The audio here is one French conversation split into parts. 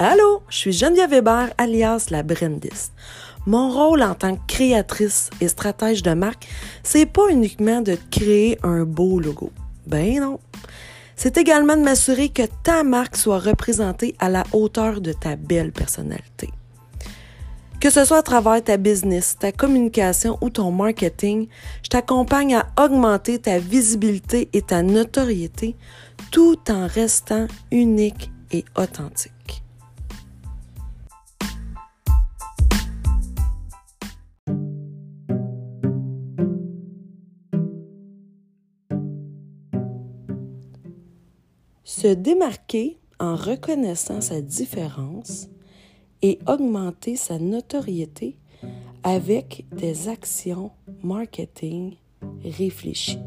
Allô, je suis Geneviève Weber, alias la Brandiste. Mon rôle en tant que créatrice et stratège de marque, c'est pas uniquement de créer un beau logo. Ben non. C'est également de m'assurer que ta marque soit représentée à la hauteur de ta belle personnalité. Que ce soit à travers ta business, ta communication ou ton marketing, je t'accompagne à augmenter ta visibilité et ta notoriété tout en restant unique et authentique. Se démarquer en reconnaissant sa différence et augmenter sa notoriété avec des actions marketing réfléchies.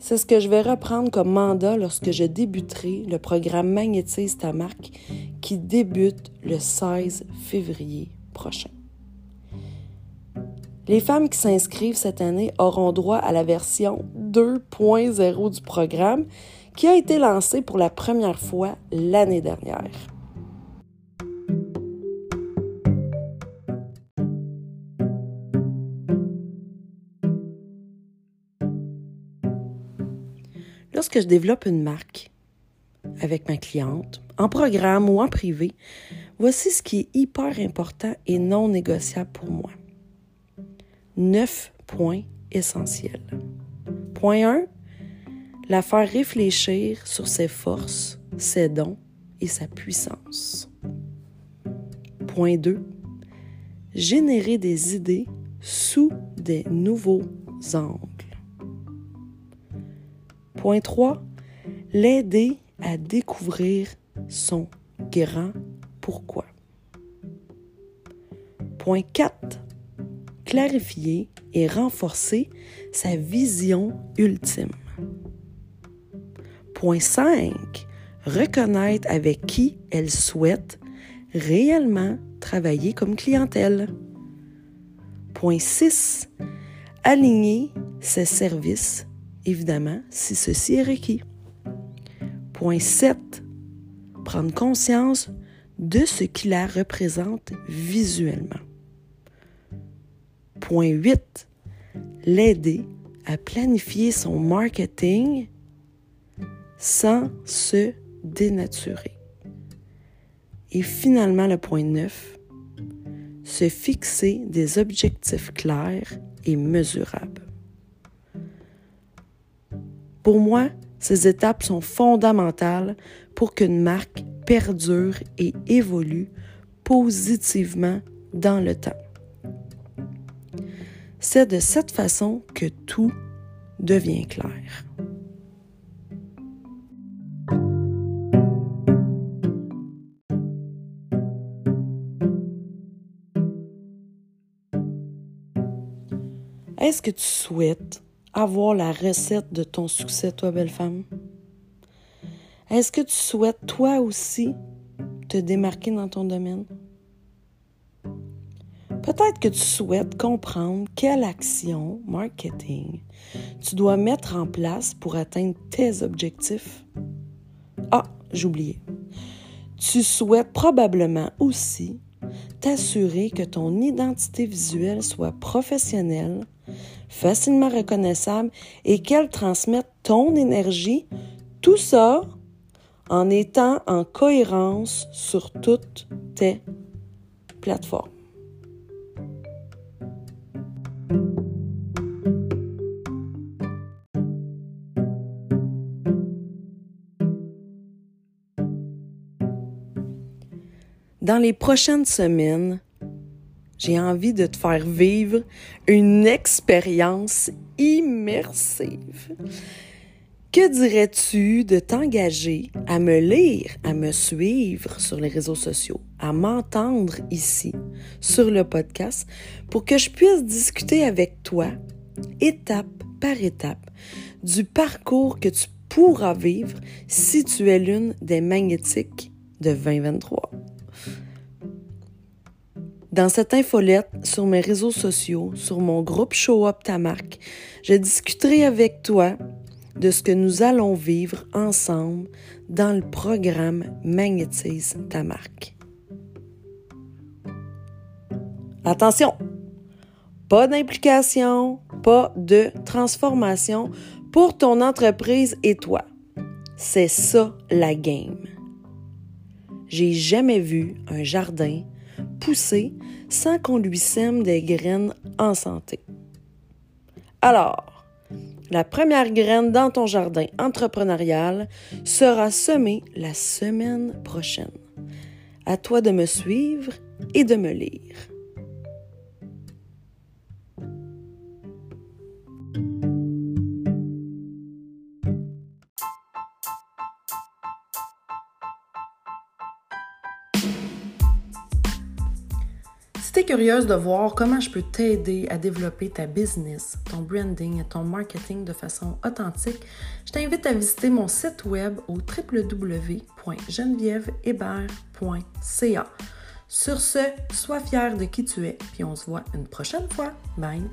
C'est ce que je vais reprendre comme mandat lorsque je débuterai le programme Magnétise ta marque qui débute le 16 février prochain. Les femmes qui s'inscrivent cette année auront droit à la version 2.0 du programme qui a été lancé pour la première fois l'année dernière. Lorsque je développe une marque avec ma cliente, en programme ou en privé, voici ce qui est hyper important et non négociable pour moi neuf points essentiels. Point 1. La faire réfléchir sur ses forces, ses dons et sa puissance. Point 2. Générer des idées sous des nouveaux angles. Point 3. L'aider à découvrir son grand pourquoi. Point 4 clarifier et renforcer sa vision ultime. Point 5. Reconnaître avec qui elle souhaite réellement travailler comme clientèle. Point 6. Aligner ses services, évidemment, si ceci est requis. Point 7. Prendre conscience de ce qui la représente visuellement. Point 8. L'aider à planifier son marketing sans se dénaturer. Et finalement, le point 9. Se fixer des objectifs clairs et mesurables. Pour moi, ces étapes sont fondamentales pour qu'une marque perdure et évolue positivement dans le temps. C'est de cette façon que tout devient clair. Est-ce que tu souhaites avoir la recette de ton succès, toi, belle femme? Est-ce que tu souhaites, toi aussi, te démarquer dans ton domaine? Peut-être que tu souhaites comprendre quelle action marketing tu dois mettre en place pour atteindre tes objectifs. Ah, j'oubliais. Tu souhaites probablement aussi t'assurer que ton identité visuelle soit professionnelle, facilement reconnaissable et qu'elle transmette ton énergie, tout ça en étant en cohérence sur toutes tes plateformes. Dans les prochaines semaines, j'ai envie de te faire vivre une expérience immersive. Que dirais-tu de t'engager à me lire, à me suivre sur les réseaux sociaux, à m'entendre ici sur le podcast pour que je puisse discuter avec toi, étape par étape, du parcours que tu pourras vivre si tu es l'une des magnétiques de 2023. Dans cette infolette, sur mes réseaux sociaux, sur mon groupe Show Up ta marque, je discuterai avec toi de ce que nous allons vivre ensemble dans le programme Magnétise ta marque. Attention, pas d'implication, pas de transformation pour ton entreprise et toi. C'est ça la game. J'ai jamais vu un jardin pousser sans qu'on lui sème des graines en santé. Alors, la première graine dans ton jardin entrepreneurial sera semée la semaine prochaine. À toi de me suivre et de me lire. Tu es curieuse de voir comment je peux t'aider à développer ta business, ton branding et ton marketing de façon authentique, je t'invite à visiter mon site web au www.genevièvehébert.ca. Sur ce, sois fier de qui tu es, puis on se voit une prochaine fois. Bye!